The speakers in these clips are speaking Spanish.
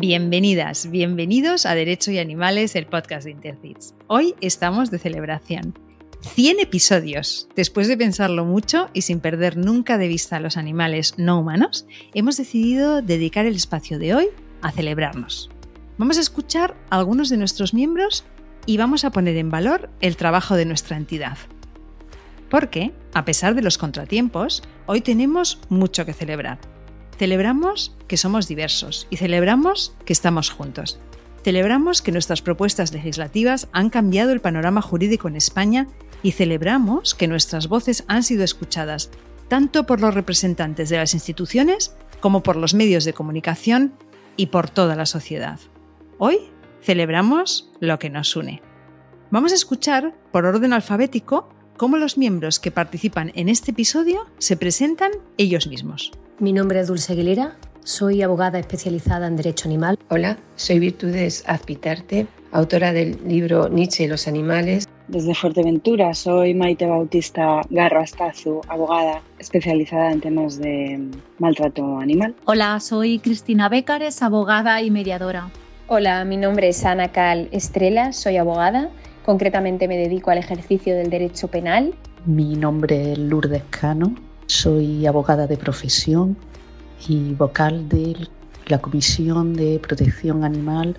Bienvenidas, bienvenidos a Derecho y Animales, el podcast de Intercits. Hoy estamos de celebración. 100 episodios. Después de pensarlo mucho y sin perder nunca de vista a los animales no humanos, hemos decidido dedicar el espacio de hoy a celebrarnos. Vamos a escuchar a algunos de nuestros miembros y vamos a poner en valor el trabajo de nuestra entidad. Porque, a pesar de los contratiempos, hoy tenemos mucho que celebrar. Celebramos que somos diversos y celebramos que estamos juntos. Celebramos que nuestras propuestas legislativas han cambiado el panorama jurídico en España y celebramos que nuestras voces han sido escuchadas tanto por los representantes de las instituciones como por los medios de comunicación y por toda la sociedad. Hoy celebramos lo que nos une. Vamos a escuchar, por orden alfabético, cómo los miembros que participan en este episodio se presentan ellos mismos. Mi nombre es Dulce Aguilera, soy abogada especializada en Derecho Animal. Hola, soy Virtudes Azpitarte, autora del libro Nietzsche y los animales. Desde Fuerteventura soy Maite Bautista Garro Astazu, abogada especializada en temas de maltrato animal. Hola, soy Cristina Bécares, abogada y mediadora. Hola, mi nombre es Ana Cal Estrella, soy abogada. Concretamente me dedico al ejercicio del derecho penal. Mi nombre es Lourdes Cano, soy abogada de profesión y vocal de la Comisión de Protección Animal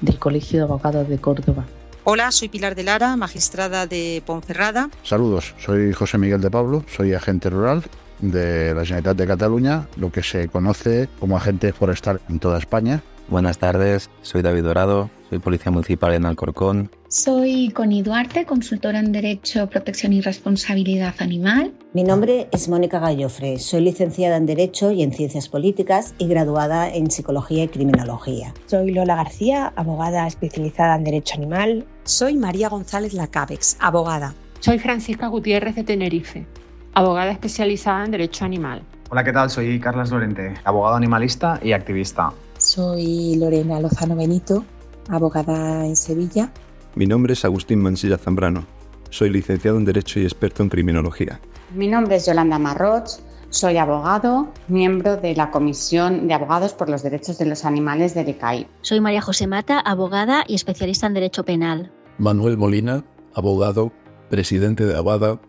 del Colegio de Abogados de Córdoba. Hola, soy Pilar de Lara, magistrada de Ponferrada. Saludos, soy José Miguel de Pablo, soy agente rural de la Generalitat de Cataluña, lo que se conoce como agente forestal en toda España. Buenas tardes, soy David Dorado, soy policía municipal en Alcorcón. Soy Connie Duarte, consultora en Derecho, Protección y Responsabilidad Animal. Mi nombre es Mónica Gallofre, soy licenciada en Derecho y en Ciencias Políticas y graduada en Psicología y Criminología. Soy Lola García, abogada especializada en Derecho Animal. Soy María González Lacabex, abogada. Soy Francisca Gutiérrez de Tenerife, abogada especializada en Derecho Animal. Hola, ¿qué tal? Soy Carlas Lorente, abogado animalista y activista. Soy Lorena Lozano Benito, abogada en Sevilla. Mi nombre es Agustín Mansilla Zambrano. Soy licenciado en Derecho y experto en Criminología. Mi nombre es Yolanda Marroch. Soy abogado, miembro de la Comisión de Abogados por los Derechos de los Animales de DECAI. Soy María José Mata, abogada y especialista en Derecho Penal. Manuel Molina, abogado, presidente de Abada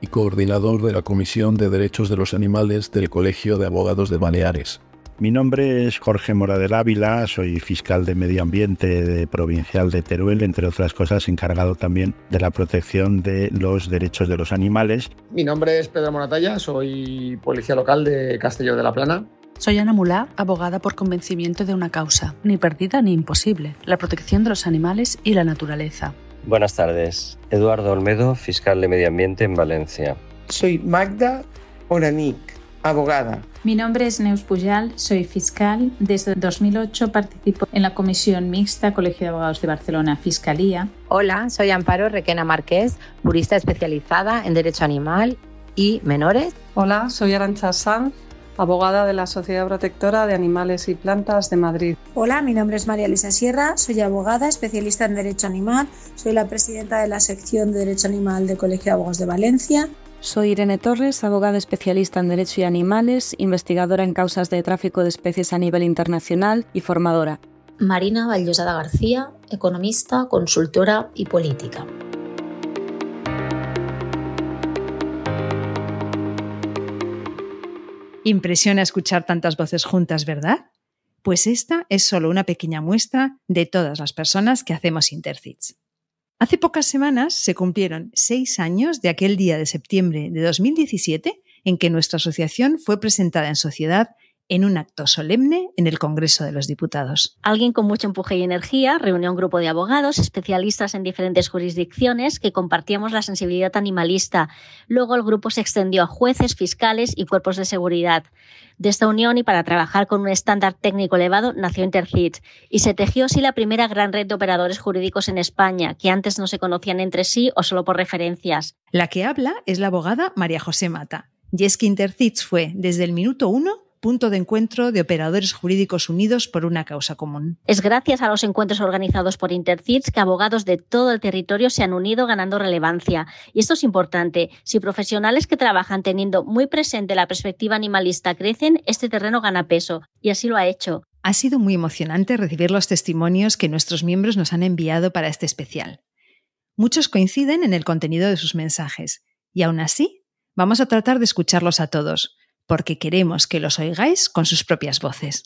y coordinador de la Comisión de Derechos de los Animales del Colegio de Abogados de Baleares. Mi nombre es Jorge Mora del Ávila, soy fiscal de Medio Ambiente de provincial de Teruel, entre otras cosas encargado también de la protección de los derechos de los animales. Mi nombre es Pedro Moratalla, soy policía local de Castelló de la Plana. Soy Ana Mulá, abogada por convencimiento de una causa, ni perdida ni imposible, la protección de los animales y la naturaleza. Buenas tardes, Eduardo Olmedo, fiscal de Medio Ambiente en Valencia. Soy Magda Oranic, abogada. Mi nombre es Neus Pujal, soy fiscal. Desde 2008 participo en la Comisión Mixta Colegio de Abogados de Barcelona Fiscalía. Hola, soy Amparo Requena Márquez, jurista especializada en Derecho Animal y Menores. Hola, soy Arancha Sanz, abogada de la Sociedad Protectora de Animales y Plantas de Madrid. Hola, mi nombre es María Luisa Sierra, soy abogada, especialista en Derecho Animal, soy la presidenta de la sección de Derecho Animal del Colegio de Abogados de Valencia. Soy Irene Torres, abogada especialista en Derecho y Animales, investigadora en causas de tráfico de especies a nivel internacional y formadora. Marina Vallosada García, economista, consultora y política. Impresiona escuchar tantas voces juntas, ¿verdad? Pues esta es solo una pequeña muestra de todas las personas que hacemos Intercits. Hace pocas semanas se cumplieron seis años de aquel día de septiembre de 2017 en que nuestra asociación fue presentada en sociedad en un acto solemne en el Congreso de los Diputados. Alguien con mucho empuje y energía reunió un grupo de abogados, especialistas en diferentes jurisdicciones, que compartíamos la sensibilidad animalista. Luego el grupo se extendió a jueces, fiscales y cuerpos de seguridad. De esta unión y para trabajar con un estándar técnico elevado nació Intercit y se tejió así la primera gran red de operadores jurídicos en España, que antes no se conocían entre sí o solo por referencias. La que habla es la abogada María José Mata. Y es que Intercits fue, desde el minuto uno, punto de encuentro de operadores jurídicos unidos por una causa común. Es gracias a los encuentros organizados por Intercits que abogados de todo el territorio se han unido ganando relevancia. Y esto es importante. Si profesionales que trabajan teniendo muy presente la perspectiva animalista crecen, este terreno gana peso. Y así lo ha hecho. Ha sido muy emocionante recibir los testimonios que nuestros miembros nos han enviado para este especial. Muchos coinciden en el contenido de sus mensajes, y aún así vamos a tratar de escucharlos a todos, porque queremos que los oigáis con sus propias voces.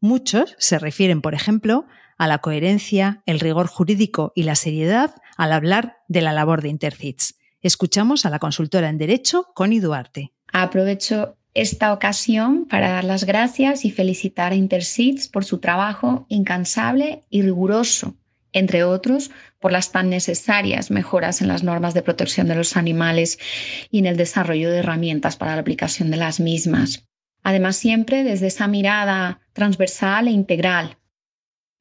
Muchos se refieren, por ejemplo, a la coherencia, el rigor jurídico y la seriedad al hablar de la labor de Intercits. Escuchamos a la consultora en Derecho, Connie Duarte. Aprovecho esta ocasión para dar las gracias y felicitar a Intercits por su trabajo incansable y riguroso, entre otros por las tan necesarias mejoras en las normas de protección de los animales y en el desarrollo de herramientas para la aplicación de las mismas. Además, siempre desde esa mirada transversal e integral.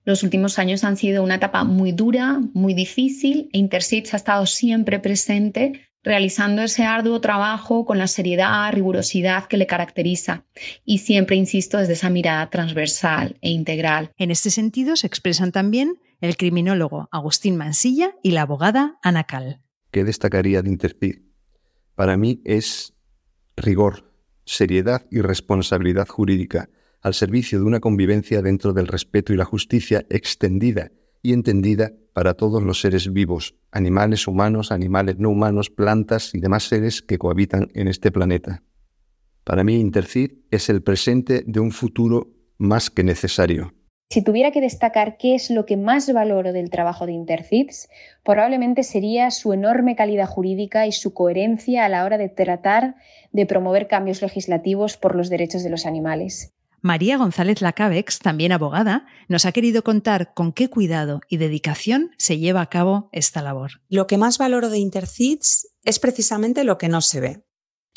Los últimos años han sido una etapa muy dura, muy difícil e Intercits ha estado siempre presente realizando ese arduo trabajo con la seriedad, rigurosidad que le caracteriza y siempre, insisto, desde esa mirada transversal e integral. En este sentido se expresan también el criminólogo Agustín Mansilla y la abogada Ana Cal. ¿Qué destacaría de Intercid? Para mí es rigor, seriedad y responsabilidad jurídica al servicio de una convivencia dentro del respeto y la justicia extendida y entendida para todos los seres vivos, animales humanos, animales no humanos, plantas y demás seres que cohabitan en este planeta. Para mí, Intercid es el presente de un futuro más que necesario. Si tuviera que destacar qué es lo que más valoro del trabajo de Intercids, probablemente sería su enorme calidad jurídica y su coherencia a la hora de tratar de promover cambios legislativos por los derechos de los animales. María González Lacabex, también abogada, nos ha querido contar con qué cuidado y dedicación se lleva a cabo esta labor. Lo que más valoro de Intercids es precisamente lo que no se ve.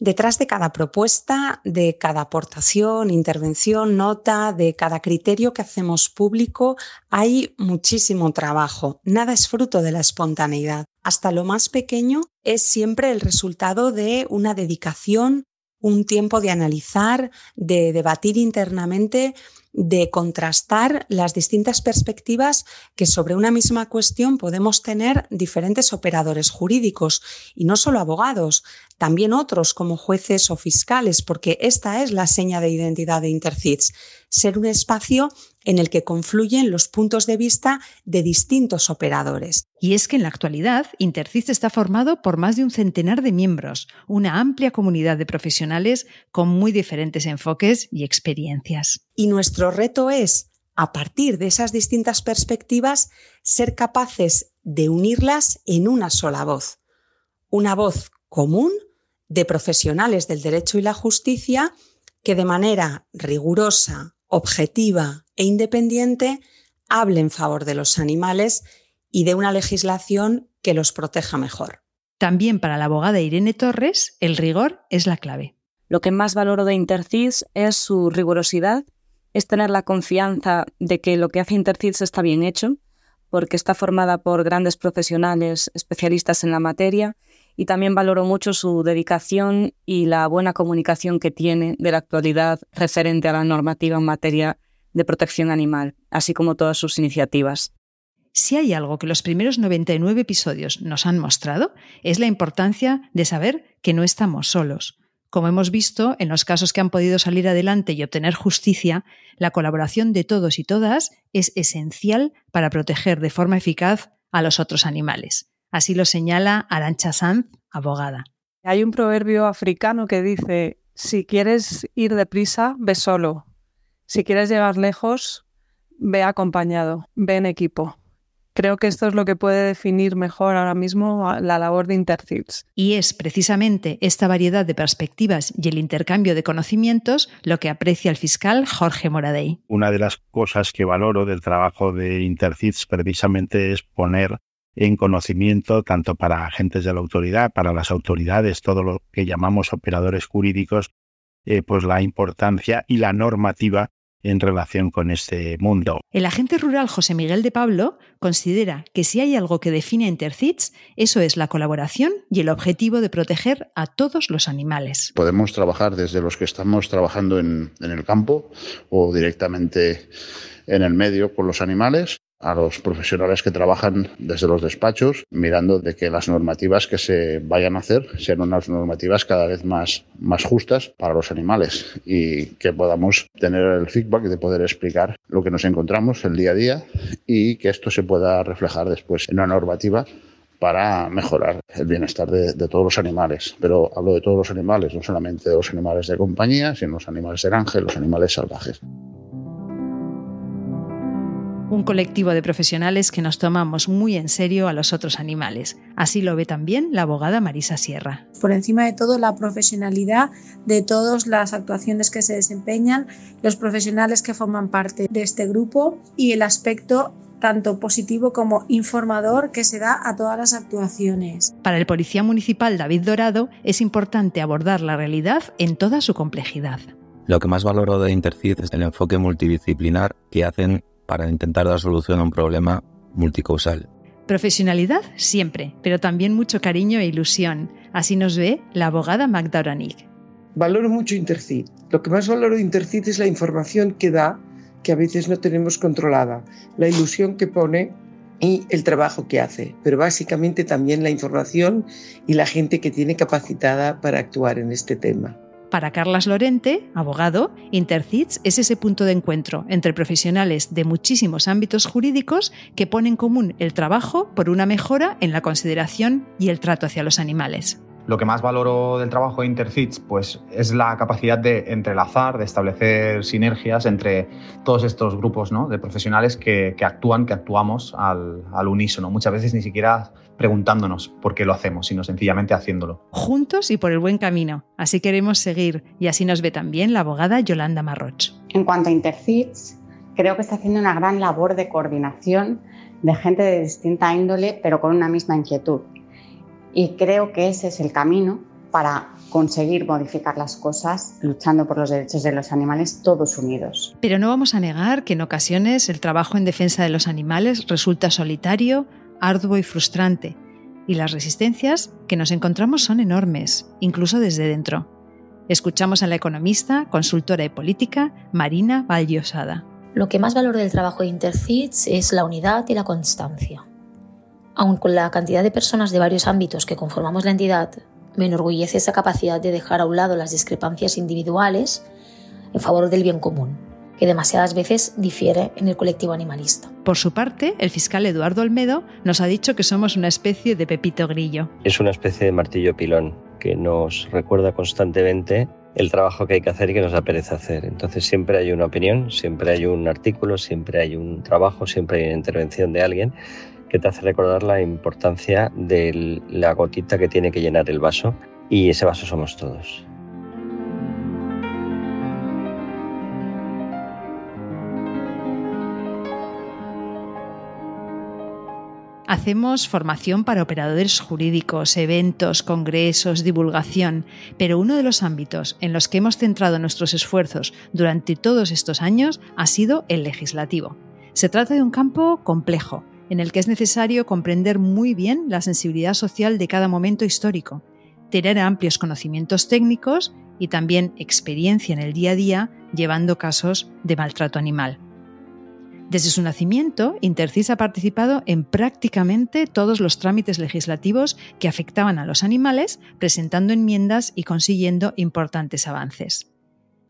Detrás de cada propuesta, de cada aportación, intervención, nota, de cada criterio que hacemos público, hay muchísimo trabajo. Nada es fruto de la espontaneidad. Hasta lo más pequeño es siempre el resultado de una dedicación, un tiempo de analizar, de debatir internamente de contrastar las distintas perspectivas que sobre una misma cuestión podemos tener diferentes operadores jurídicos y no solo abogados, también otros como jueces o fiscales, porque esta es la seña de identidad de Intercits, ser un espacio en el que confluyen los puntos de vista de distintos operadores. Y es que en la actualidad Intercits está formado por más de un centenar de miembros, una amplia comunidad de profesionales con muy diferentes enfoques y experiencias. Y nuestro reto es, a partir de esas distintas perspectivas, ser capaces de unirlas en una sola voz. Una voz común de profesionales del derecho y la justicia que de manera rigurosa, objetiva e independiente hable en favor de los animales y de una legislación que los proteja mejor. También para la abogada Irene Torres, el rigor es la clave. Lo que más valoro de Intercis es su rigurosidad, es tener la confianza de que lo que hace Intercis está bien hecho, porque está formada por grandes profesionales especialistas en la materia y también valoro mucho su dedicación y la buena comunicación que tiene de la actualidad referente a la normativa en materia de protección animal, así como todas sus iniciativas. Si hay algo que los primeros 99 episodios nos han mostrado, es la importancia de saber que no estamos solos. Como hemos visto, en los casos que han podido salir adelante y obtener justicia, la colaboración de todos y todas es esencial para proteger de forma eficaz a los otros animales. Así lo señala Arancha Sanz, abogada. Hay un proverbio africano que dice, si quieres ir deprisa, ve solo. Si quieres llegar lejos, ve acompañado, ve en equipo. Creo que esto es lo que puede definir mejor ahora mismo la labor de Intercips. Y es precisamente esta variedad de perspectivas y el intercambio de conocimientos lo que aprecia el fiscal Jorge Moradey. Una de las cosas que valoro del trabajo de Intercips precisamente es poner en conocimiento tanto para agentes de la autoridad, para las autoridades, todo lo que llamamos operadores jurídicos, eh, pues la importancia y la normativa en relación con este mundo. El agente rural José Miguel de Pablo considera que si hay algo que define a Intercits, eso es la colaboración y el objetivo de proteger a todos los animales. Podemos trabajar desde los que estamos trabajando en, en el campo o directamente en el medio con los animales a los profesionales que trabajan desde los despachos, mirando de que las normativas que se vayan a hacer sean unas normativas cada vez más, más justas para los animales y que podamos tener el feedback de poder explicar lo que nos encontramos el día a día y que esto se pueda reflejar después en una normativa para mejorar el bienestar de, todos los animales. Pero hablo de todos los animales, no solamente de los animales de compañía, sino los animales de granja los animales salvajes un colectivo de profesionales que nos tomamos muy en serio a los otros animales. Así lo ve también la abogada Marisa Sierra. Por encima de todo, la profesionalidad de todas las actuaciones que se desempeñan, los profesionales que forman parte de este grupo y el aspecto tanto positivo como informador que se da a todas las actuaciones. Para el policía municipal David Dorado es importante abordar la realidad en toda su complejidad. Lo que más valoro de Intercid es el enfoque multidisciplinar que hacen para intentar dar solución a un problema multicausal. Profesionalidad siempre, pero también mucho cariño e ilusión. Así nos ve la abogada Magda Oranig. Valoro mucho Intercid. Lo que más valoro de Intercid es la información que da, que a veces no tenemos controlada, la ilusión que pone y el trabajo que hace, pero básicamente también la información y la gente que tiene capacitada para actuar en este tema. Para Carlas Lorente, abogado, Intercits es ese punto de encuentro entre profesionales de muchísimos ámbitos jurídicos que ponen en común el trabajo por una mejora en la consideración y el trato hacia los animales. Lo que más valoro del trabajo de Intercits pues, es la capacidad de entrelazar, de establecer sinergias entre todos estos grupos ¿no? de profesionales que, actúan, que actuamos al unísono. Muchas veces ni siquiera preguntándonos por qué lo hacemos, sino sencillamente haciéndolo. Juntos y por el buen camino. Así queremos seguir y así nos ve también la abogada Yolanda Marroch. En cuanto a Intercits, creo que está haciendo una gran labor de coordinación de gente de distinta índole, pero con una misma inquietud. Y creo que ese es el camino para conseguir modificar las cosas luchando por los derechos de los animales todos unidos. Pero no vamos a negar que en ocasiones el trabajo en defensa de los animales resulta solitario, arduo y frustrante, y las resistencias que nos encontramos son enormes, incluso desde dentro. Escuchamos a la economista, consultora de política, Marina Valliosada. Lo que más valoro del trabajo de Intercits es la unidad y la constancia. Aun con la cantidad de personas de varios ámbitos que conformamos la entidad, me enorgullece esa capacidad de dejar a un lado las discrepancias individuales en favor del bien común, que demasiadas veces difiere en el colectivo animalista. Por su parte, el fiscal Eduardo Olmedo nos ha dicho que somos una especie de pepito grillo. Es una especie de martillo pilón que nos recuerda constantemente el trabajo que hay que hacer y que nos da pereza hacer. Entonces siempre hay una opinión, siempre hay un artículo, siempre hay un trabajo, siempre hay una intervención de alguien que te hace recordar la importancia de la gotita que tiene que llenar el vaso y ese vaso somos todos. Hacemos formación para operadores jurídicos, eventos, congresos, divulgación, pero uno de los ámbitos en los que hemos centrado nuestros esfuerzos durante todos estos años ha sido el legislativo. Se trata de un campo complejo, en el que es necesario comprender muy bien la sensibilidad social de cada momento histórico, tener amplios conocimientos técnicos y también experiencia en el día a día llevando casos de maltrato animal. Desde su nacimiento, Intercis ha participado en prácticamente todos los trámites legislativos que afectaban a los animales, presentando enmiendas y consiguiendo importantes avances.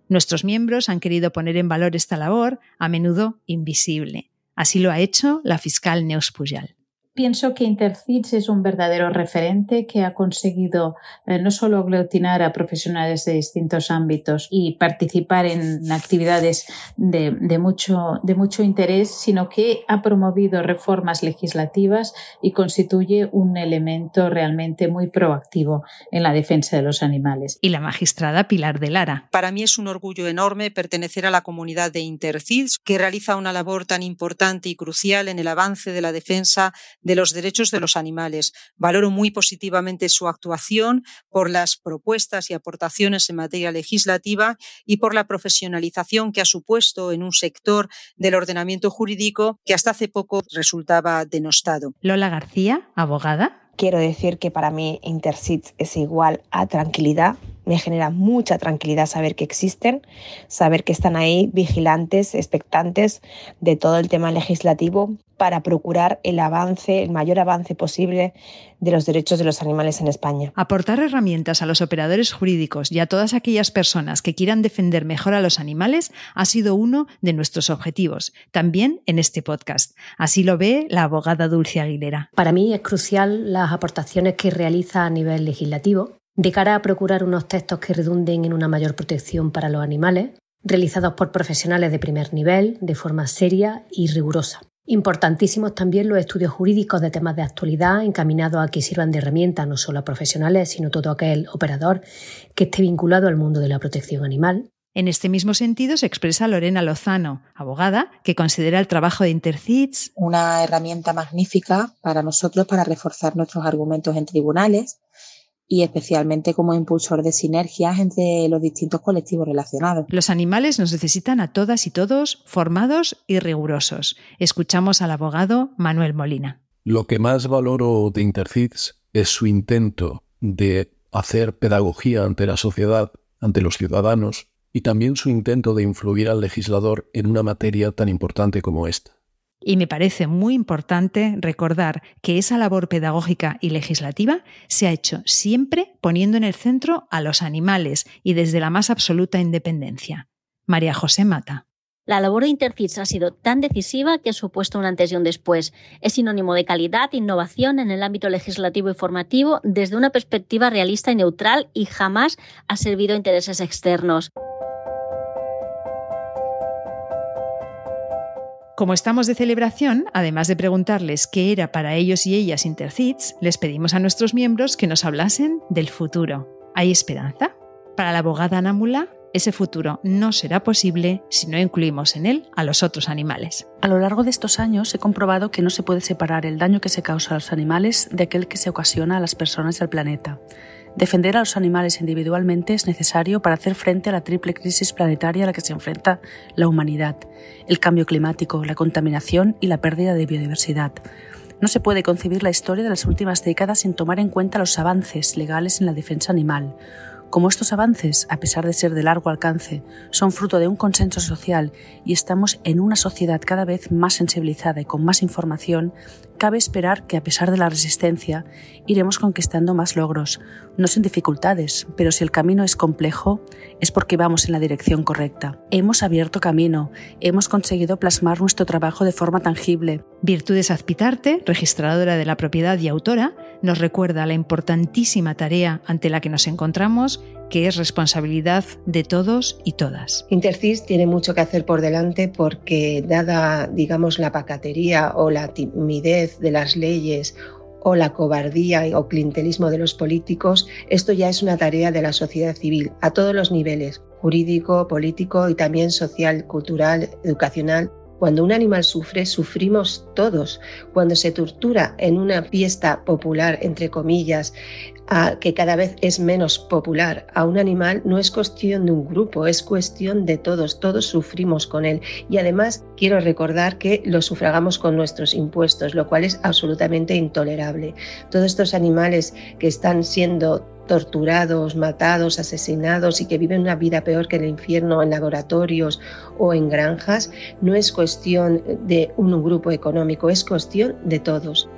Nuestros miembros han querido poner en valor esta labor, a menudo invisible, Así lo ha hecho la fiscal Neus Pujal. Pienso que Intercits es un verdadero referente que ha conseguido eh, no solo aglutinar a profesionales de distintos ámbitos y participar en actividades de, de, mucho, de mucho interés, sino que ha promovido reformas legislativas y constituye un elemento realmente muy proactivo en la defensa de los animales. Y la magistrada Pilar de Lara. Para mí es un orgullo enorme pertenecer a la comunidad de Intercits, que realiza una labor tan importante y crucial en el avance de la defensa de los derechos de los animales. Valoro muy positivamente su actuación por las propuestas y aportaciones en materia legislativa y por la profesionalización que ha supuesto en un sector del ordenamiento jurídico que hasta hace poco resultaba denostado. Lola García, abogada. Quiero decir que para mí Intercits es igual a tranquilidad, me genera mucha tranquilidad saber que existen, saber que están ahí vigilantes, expectantes de todo el tema legislativo para procurar el avance, el mayor avance posible de los derechos de los animales en España. Aportar herramientas a los operadores jurídicos y a todas aquellas personas que quieran defender mejor a los animales ha sido uno de nuestros objetivos, también en este podcast. Así lo ve la abogada Dulce Aguilera. Para mí es crucial las aportaciones que realiza a nivel legislativo de cara a procurar unos textos que redunden en una mayor protección para los animales, realizados por profesionales de primer nivel, de forma seria y rigurosa. Importantísimos también los estudios jurídicos de temas de actualidad encaminados a que sirvan de herramienta no solo a profesionales, sino todo aquel operador que esté vinculado al mundo de la protección animal. En este mismo sentido se expresa Lorena Lozano, abogada, que considera el trabajo de Intercits una herramienta magnífica para nosotros para reforzar nuestros argumentos en tribunales y especialmente como impulsor de sinergias entre los distintos colectivos relacionados. Los animales nos necesitan a todas y todos formados y rigurosos. Escuchamos al abogado Manuel Molina. Lo que más valoro de Intercids es su intento de hacer pedagogía ante la sociedad, ante los ciudadanos, y también su intento de influir al legislador en una materia tan importante como esta. Y me parece muy importante recordar que esa labor pedagógica y legislativa se ha hecho siempre poniendo en el centro a los animales y desde la más absoluta independencia. María José Mata. La labor de Intercits ha sido tan decisiva que ha supuesto un antes y un después. Es sinónimo de calidad innovación en el ámbito legislativo y formativo desde una perspectiva realista y neutral y jamás ha servido a intereses externos. Como estamos de celebración, además de preguntarles qué era para ellos y ellas Intercits, les pedimos a nuestros miembros que nos hablasen del futuro. ¿Hay esperanza? Para la abogada Námula, ese futuro no será posible si no incluimos en él a los otros animales. A lo largo de estos años he comprobado que no se puede separar el daño que se causa a los animales de aquel que se ocasiona a las personas y al planeta. Defender a los animales individualmente es necesario para hacer frente a la triple crisis planetaria a la que se enfrenta la humanidad, el cambio climático, la contaminación y la pérdida de biodiversidad. No se puede concebir la historia de las últimas décadas sin tomar en cuenta los avances legales en la defensa animal, como estos avances, a pesar de ser de largo alcance, son fruto de un consenso social y estamos en una sociedad cada vez más sensibilizada y con más información, cabe esperar que a pesar de la resistencia iremos conquistando más logros, no sin dificultades, pero si el camino es complejo es porque vamos en la dirección correcta. Hemos abierto camino, hemos conseguido plasmar nuestro trabajo de forma tangible. Virtudes Azpitarte, registradora de la propiedad y autora, nos recuerda la importantísima tarea ante la que nos encontramos que es responsabilidad de todos y todas. Intercis tiene mucho que hacer por delante porque dada, digamos, la pacatería o la timidez de las leyes o la cobardía o clientelismo de los políticos, esto ya es una tarea de la sociedad civil a todos los niveles, jurídico, político y también social, cultural, educacional. Cuando un animal sufre, sufrimos todos. Cuando se tortura en una fiesta popular, entre comillas, que cada vez es menos popular a un animal no es cuestión de un grupo, es cuestión de todos, todos sufrimos con él. Y además quiero recordar que lo sufragamos con nuestros impuestos, lo cual es absolutamente intolerable. Todos estos animales que están siendo torturados, matados, asesinados y que viven una vida peor que el infierno en laboratorios o en granjas, no es cuestión de un grupo económico, es cuestión de todos.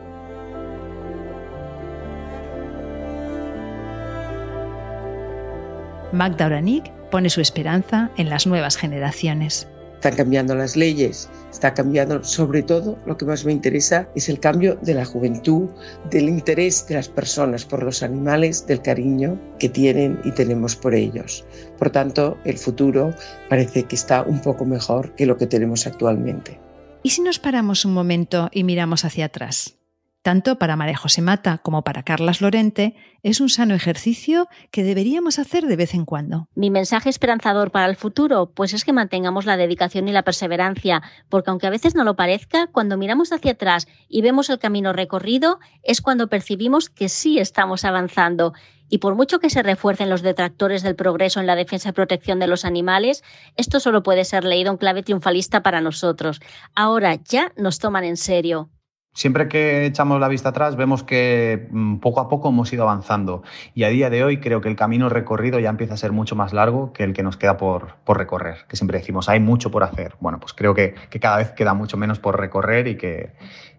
Magda Oranik pone su esperanza en las nuevas generaciones. Están cambiando las leyes, está cambiando sobre todo, lo que más me interesa es el cambio de la juventud, del interés de las personas por los animales, del cariño que tienen y tenemos por ellos. Por tanto, el futuro parece que está un poco mejor que lo que tenemos actualmente. ¿Y si nos paramos un momento y miramos hacia atrás? Tanto para María José Mata como para Carlas Lorente, es un sano ejercicio que deberíamos hacer de vez en cuando. Mi mensaje esperanzador para el futuro, pues es que mantengamos la dedicación y la perseverancia, porque aunque a veces no lo parezca, cuando miramos hacia atrás y vemos el camino recorrido, es cuando percibimos que sí estamos avanzando. Y por mucho que se refuercen los detractores del progreso en la defensa y protección de los animales, esto solo puede ser leído en clave triunfalista para nosotros. Ahora ya nos toman en serio. Siempre que echamos la vista atrás vemos que mm, poco a poco hemos ido avanzando y a día de hoy creo que el camino recorrido ya empieza a ser mucho más largo que el que nos queda por, recorrer, que siempre decimos hay mucho por hacer. Bueno, pues creo que, cada vez queda mucho menos por recorrer y que,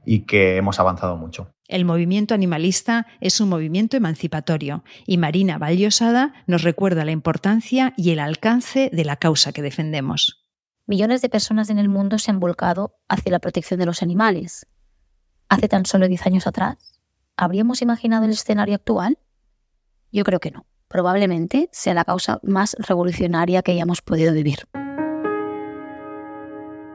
y que hemos avanzado mucho. El movimiento animalista es un movimiento emancipatorio y Marina Valliosada nos recuerda la importancia y el alcance de la causa que defendemos. Millones de personas en el mundo se han volcado hacia la protección de los animales hace tan solo 10 años atrás? ¿Habríamos imaginado el escenario actual? Yo creo que no. Probablemente sea la causa más revolucionaria que hayamos podido vivir.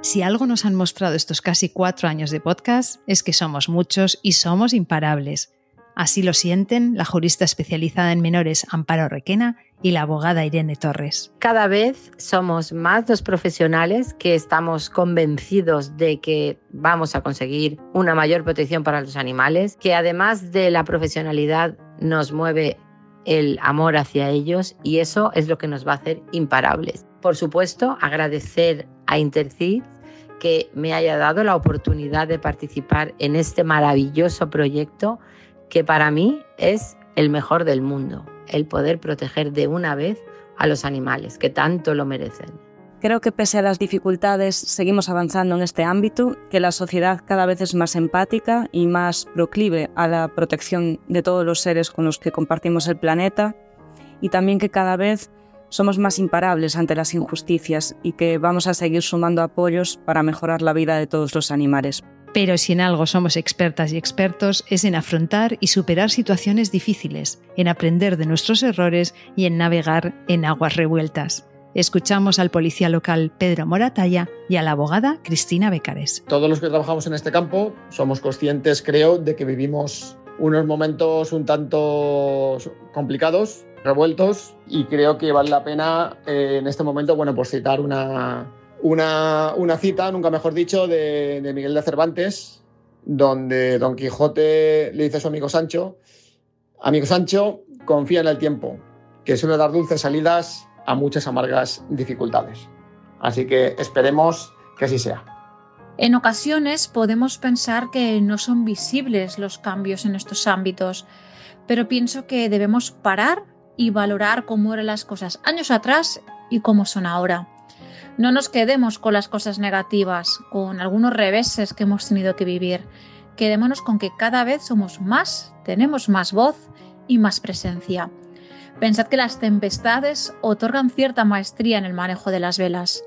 Si algo nos han mostrado estos casi cuatro años de podcast es que somos muchos y somos imparables. Así lo sienten la jurista especializada en menores Amparo Requena y la abogada Irene Torres. Cada vez somos más los profesionales que estamos convencidos de que vamos a conseguir una mayor protección para los animales, que además de la profesionalidad nos mueve el amor hacia ellos y eso es lo que nos va a hacer imparables. Por supuesto, agradecer a Intercid que me haya dado la oportunidad de participar en este maravilloso proyecto que para mí es el mejor del mundo, el poder proteger de una vez a los animales que tanto lo merecen. Creo que pese a las dificultades seguimos avanzando en este ámbito, que la sociedad cada vez es más empática y más proclive a la protección de todos los seres con los que compartimos el planeta y también que cada vez somos más imparables ante las injusticias y que vamos a seguir sumando apoyos para mejorar la vida de todos los animales. Pero si en algo somos expertas y expertos es en afrontar y superar situaciones difíciles, en aprender de nuestros errores y en navegar en aguas revueltas. Escuchamos al policía local Pedro Moratalla y a la abogada Cristina Becares. Todos los que trabajamos en este campo somos conscientes, creo, de que vivimos unos momentos un tanto complicados, revueltos, y creo que vale la pena eh, en este momento, bueno, pues citar una, una, cita, nunca mejor dicho, de, Miguel de Cervantes, donde Don Quijote le dice a su amigo Sancho, amigo Sancho, confía en el tiempo, que suele dar dulces salidas a muchas amargas dificultades. Así que esperemos que así sea. En ocasiones podemos pensar que no son visibles los cambios en estos ámbitos, pero pienso que debemos parar y valorar cómo eran las cosas años atrás y cómo son ahora. No nos quedemos con las cosas negativas, con algunos reveses que hemos tenido que vivir. Quedémonos con que cada vez somos más, tenemos más voz y más presencia. Pensad que las tempestades otorgan cierta maestría en el manejo de las velas.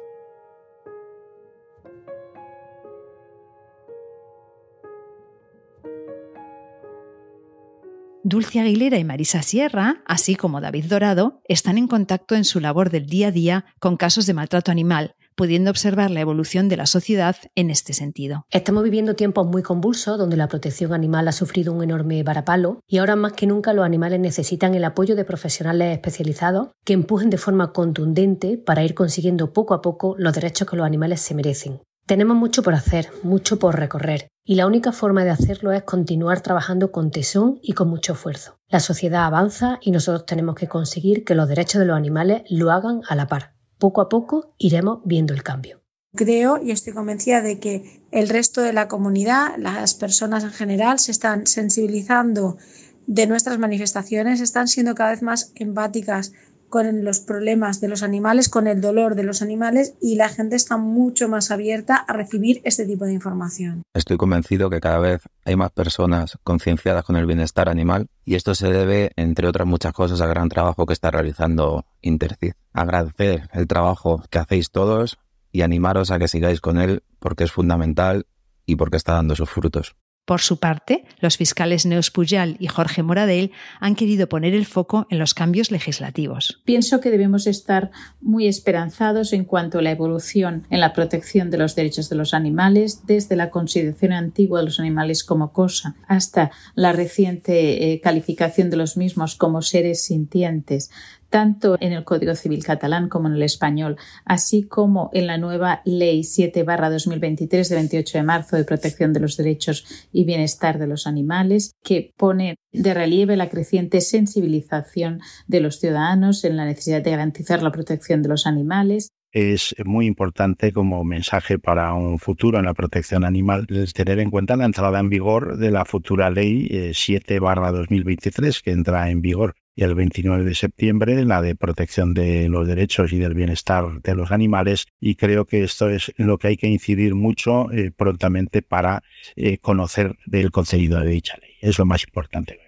Dulce Aguilera y Marisa Sierra, así como David Dorado, están en contacto en su labor del día a día con casos de maltrato animal, pudiendo observar la evolución de la sociedad en este sentido. Estamos viviendo tiempos muy convulsos donde la protección animal ha sufrido un enorme varapalo y ahora más que nunca los animales necesitan el apoyo de profesionales especializados que empujen de forma contundente para ir consiguiendo poco a poco los derechos que los animales se merecen. Tenemos mucho por hacer, mucho por recorrer, y la única forma de hacerlo es continuar trabajando con tesón y con mucho esfuerzo. La sociedad avanza y nosotros tenemos que conseguir que los derechos de los animales lo hagan a la par. Poco a poco iremos viendo el cambio. Creo y estoy convencida de que el resto de la comunidad, las personas en general, se están sensibilizando de nuestras manifestaciones, están siendo cada vez más empáticas con los problemas de los animales, con el dolor de los animales y la gente está mucho más abierta a recibir este tipo de información. Estoy convencido que cada vez hay más personas concienciadas con el bienestar animal y esto se debe, entre otras muchas cosas, al gran trabajo que está realizando Intercid. Agradecer el trabajo que hacéis todos y animaros a que sigáis con él porque es fundamental y porque está dando sus frutos. Por su parte, los fiscales Neus Pujal y Jorge Moradell han querido poner el foco en los cambios legislativos. Pienso que debemos estar muy esperanzados en cuanto a la evolución en la protección de los derechos de los animales, desde la consideración antigua de los animales como cosa hasta la reciente eh, calificación de los mismos como seres sintientes, tanto en el Código Civil catalán como en el español, así como en la nueva Ley 7-2023 de 28 de marzo de protección de los derechos y bienestar de los animales, que pone de relieve la creciente sensibilización de los ciudadanos en la necesidad de garantizar la protección de los animales. Es muy importante como mensaje para un futuro en la protección animal tener en cuenta la entrada en vigor de la futura ley 7-2023 eh, que entra en vigor el 29 de septiembre, la de protección de los derechos y del bienestar de los animales. Y creo que esto es lo que hay que incidir mucho eh, prontamente para eh, conocer el contenido de dicha ley. Es lo más importante.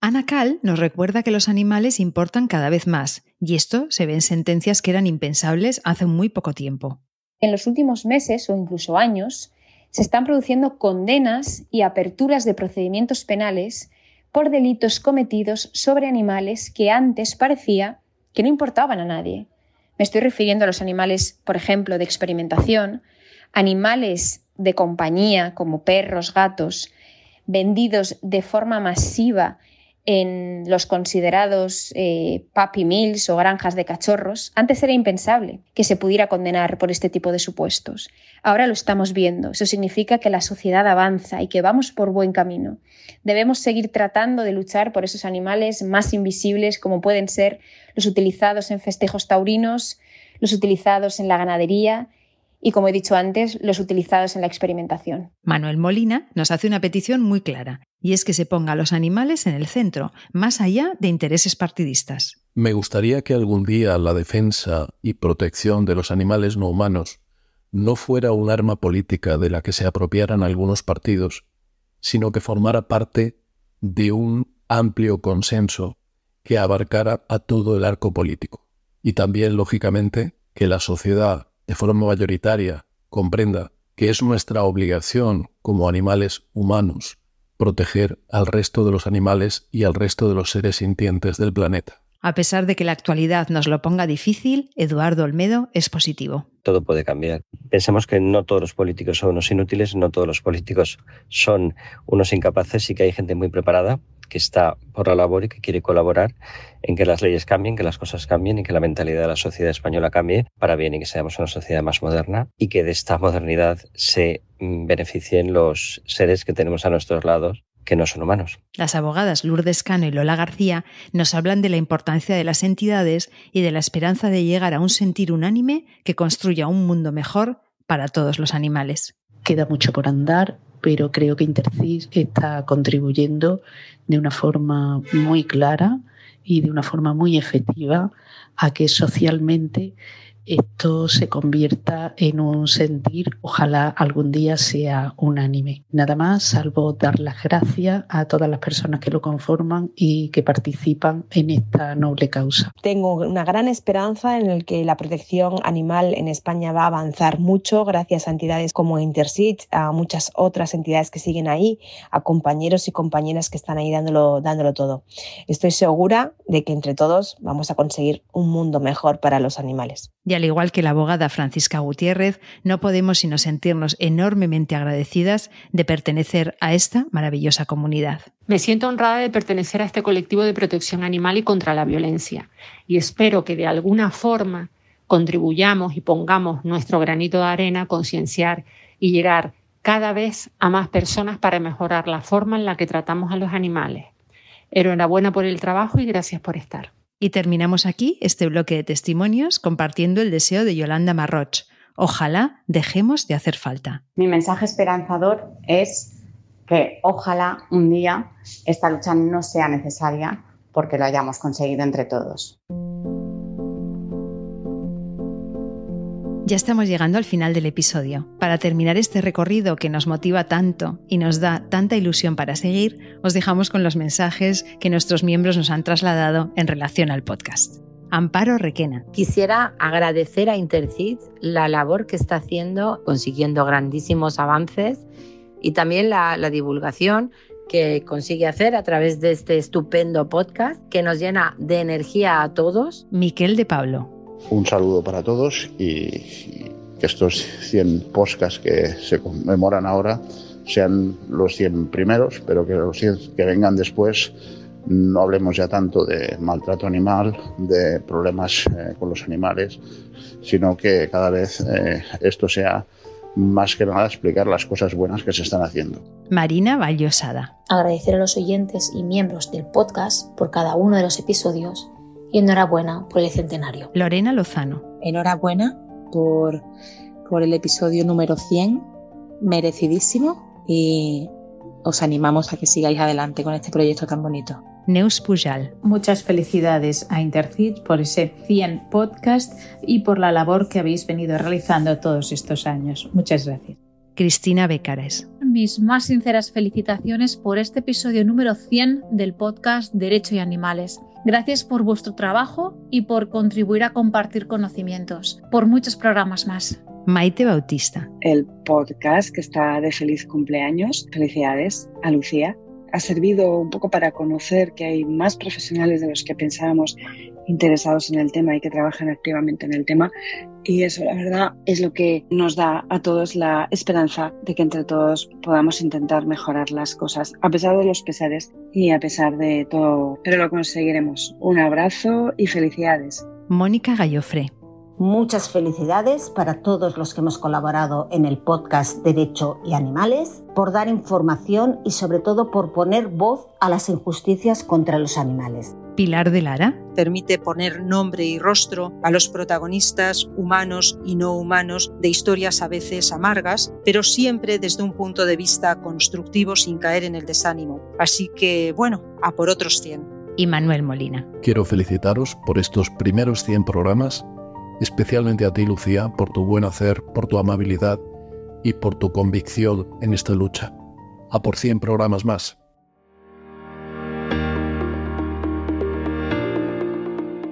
Ana Cal nos recuerda que los animales importan cada vez más, y esto se ve en sentencias que eran impensables hace muy poco tiempo. En los últimos meses o incluso años, se están produciendo condenas y aperturas de procedimientos penales por delitos cometidos sobre animales que antes parecía que no importaban a nadie. Me estoy refiriendo a los animales, por ejemplo, de experimentación, animales de compañía como perros, gatos, vendidos de forma masiva en los considerados eh, puppy mills o granjas de cachorros, antes era impensable que se pudiera condenar por este tipo de supuestos. Ahora lo estamos viendo. Eso significa que la sociedad avanza y que vamos por buen camino. Debemos seguir tratando de luchar por esos animales más invisibles como pueden ser los utilizados en festejos taurinos, los utilizados en la ganadería y, como he dicho antes, los utilizados en la experimentación. Manuel Molina nos hace una petición muy clara, y es que se ponga a los animales en el centro, más allá de intereses partidistas. Me gustaría que algún día la defensa y protección de los animales no humanos no fuera un arma política de la que se apropiaran algunos partidos, sino que formara parte de un amplio consenso que abarcara a todo el arco político. Y también, lógicamente, que la sociedad de forma mayoritaria comprenda que es nuestra obligación como animales humanos proteger al resto de los animales y al resto de los seres sintientes del planeta. A pesar de que la actualidad nos lo ponga difícil, Eduardo Olmedo es positivo. Todo puede cambiar. Pensemos que no todos los políticos son unos inútiles, no todos los políticos son unos incapaces y que hay gente muy preparada que está por la labor y que quiere colaborar en que las leyes cambien, que las cosas cambien y que la mentalidad de la sociedad española cambie para bien y que seamos una sociedad más moderna y que de esta modernidad se mm, beneficien los seres que tenemos a nuestros lados que no son humanos. Las abogadas Lourdes Cano y Lola García nos hablan de la importancia de las entidades y de la esperanza de llegar a un sentir unánime que construya un mundo mejor para todos los animales. Queda mucho por andar, pero creo que Intercis está contribuyendo de una forma muy clara y de una forma muy efectiva a que socialmente esto se convierta en un sentir, ojalá algún día sea unánime. Nada más, salvo dar las gracias a todas las personas que lo conforman y que participan en esta noble causa. Tengo una gran esperanza en el que la protección animal en España va a avanzar mucho gracias a entidades como Intersit, a muchas otras entidades que siguen ahí, a compañeros y compañeras que están ahí dándolo, dándolo todo. Estoy segura de que entre todos vamos a conseguir un mundo mejor para los animales al igual que la abogada Francisca Gutiérrez, no podemos sino sentirnos enormemente agradecidas de pertenecer a esta maravillosa comunidad. Me siento honrada de pertenecer a este colectivo de protección animal y contra la violencia y espero que de alguna forma contribuyamos y pongamos nuestro granito de arena a concienciar y llegar cada vez a más personas para mejorar la forma en la que tratamos a los animales. Enhorabuena por el trabajo y gracias por estar. Y terminamos aquí este bloque de testimonios compartiendo el deseo de Yolanda Marroch. Ojalá dejemos de hacer falta. Mi mensaje esperanzador es que ojalá un día esta lucha no sea necesaria porque lo hayamos conseguido entre todos. Ya estamos llegando al final del episodio. Para terminar este recorrido que nos motiva tanto y nos da tanta ilusión para seguir, os dejamos con los mensajes que nuestros miembros nos han trasladado en relación al podcast. Amparo Requena. Quisiera agradecer a Intercid la labor que está haciendo, consiguiendo grandísimos avances y también la, la divulgación que consigue hacer a través de este estupendo podcast que nos llena de energía a todos. Miquel de Pablo un saludo para todos y, que estos 100 podcasts que se conmemoran ahora sean los 100 primeros, pero que los 100 que vengan después no hablemos ya tanto de maltrato animal, de problemas eh, con los animales, sino que cada vez eh, esto sea más que nada explicar las cosas buenas que se están haciendo. Marina Vallosada. Agradecer a los oyentes y miembros del podcast por cada uno de los episodios y enhorabuena por el centenario. Lorena Lozano. Enhorabuena por, por el episodio número 100, merecidísimo, y os animamos a que sigáis adelante con este proyecto tan bonito. Neus Pujal. Muchas felicidades a Intercit por ese 100 podcast y por la labor que habéis venido realizando todos estos años. Muchas gracias. Cristina Becares. Mis más sinceras felicitaciones por este episodio número 100 del podcast Derecho y Animales. Gracias por vuestro trabajo y por contribuir a compartir conocimientos. Por muchos programas más. Maite Bautista. El podcast que está de feliz cumpleaños. Felicidades a Lucía ha servido un poco para conocer que hay más profesionales de los que pensábamos interesados en el tema y que trabajan activamente en el tema. Y eso, la verdad, es lo que nos da a todos la esperanza de que entre todos podamos intentar mejorar las cosas, a pesar de los pesares y a pesar de todo. Pero lo conseguiremos. Un abrazo y felicidades. Mónica Gallofre. Muchas felicidades para todos los que hemos colaborado en el podcast Derecho y Animales, por dar información y sobre todo por poner voz a las injusticias contra los animales. Pilar de Lara. Permite poner nombre y rostro a los protagonistas humanos y no humanos de historias a veces amargas, pero siempre desde un punto de vista constructivo sin caer en el desánimo. Así que, bueno, a por otros 100. Y Manuel Molina. Quiero felicitaros por estos primeros 100 programas especialmente a ti, Lucía, por tu buen hacer, por tu amabilidad y por tu convicción en esta lucha. A por 100 programas más.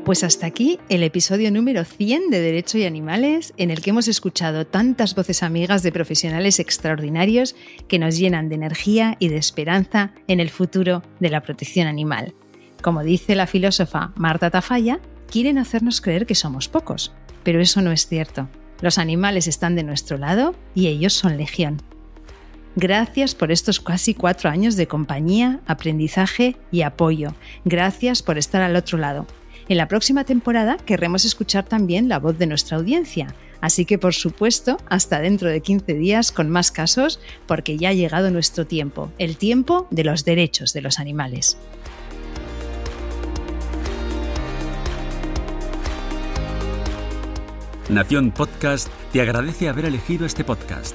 Pues hasta aquí el episodio número 100 de Derecho y Animales, en el que hemos escuchado tantas voces amigas de profesionales extraordinarios que nos llenan de energía y de esperanza en el futuro de la protección animal. Como dice la filósofa Marta Tafalla, quieren hacernos creer que somos pocos, pero eso no es cierto. Los animales están de nuestro lado y ellos son legión. Gracias por estos casi cuatro años de compañía, aprendizaje y apoyo. Gracias por estar al otro lado. En la próxima temporada querremos escuchar también la voz de nuestra audiencia, así que por supuesto hasta dentro de 15 días con más casos porque ya ha llegado nuestro tiempo, el tiempo de los derechos de los animales. Nación Podcast te agradece haber elegido este podcast.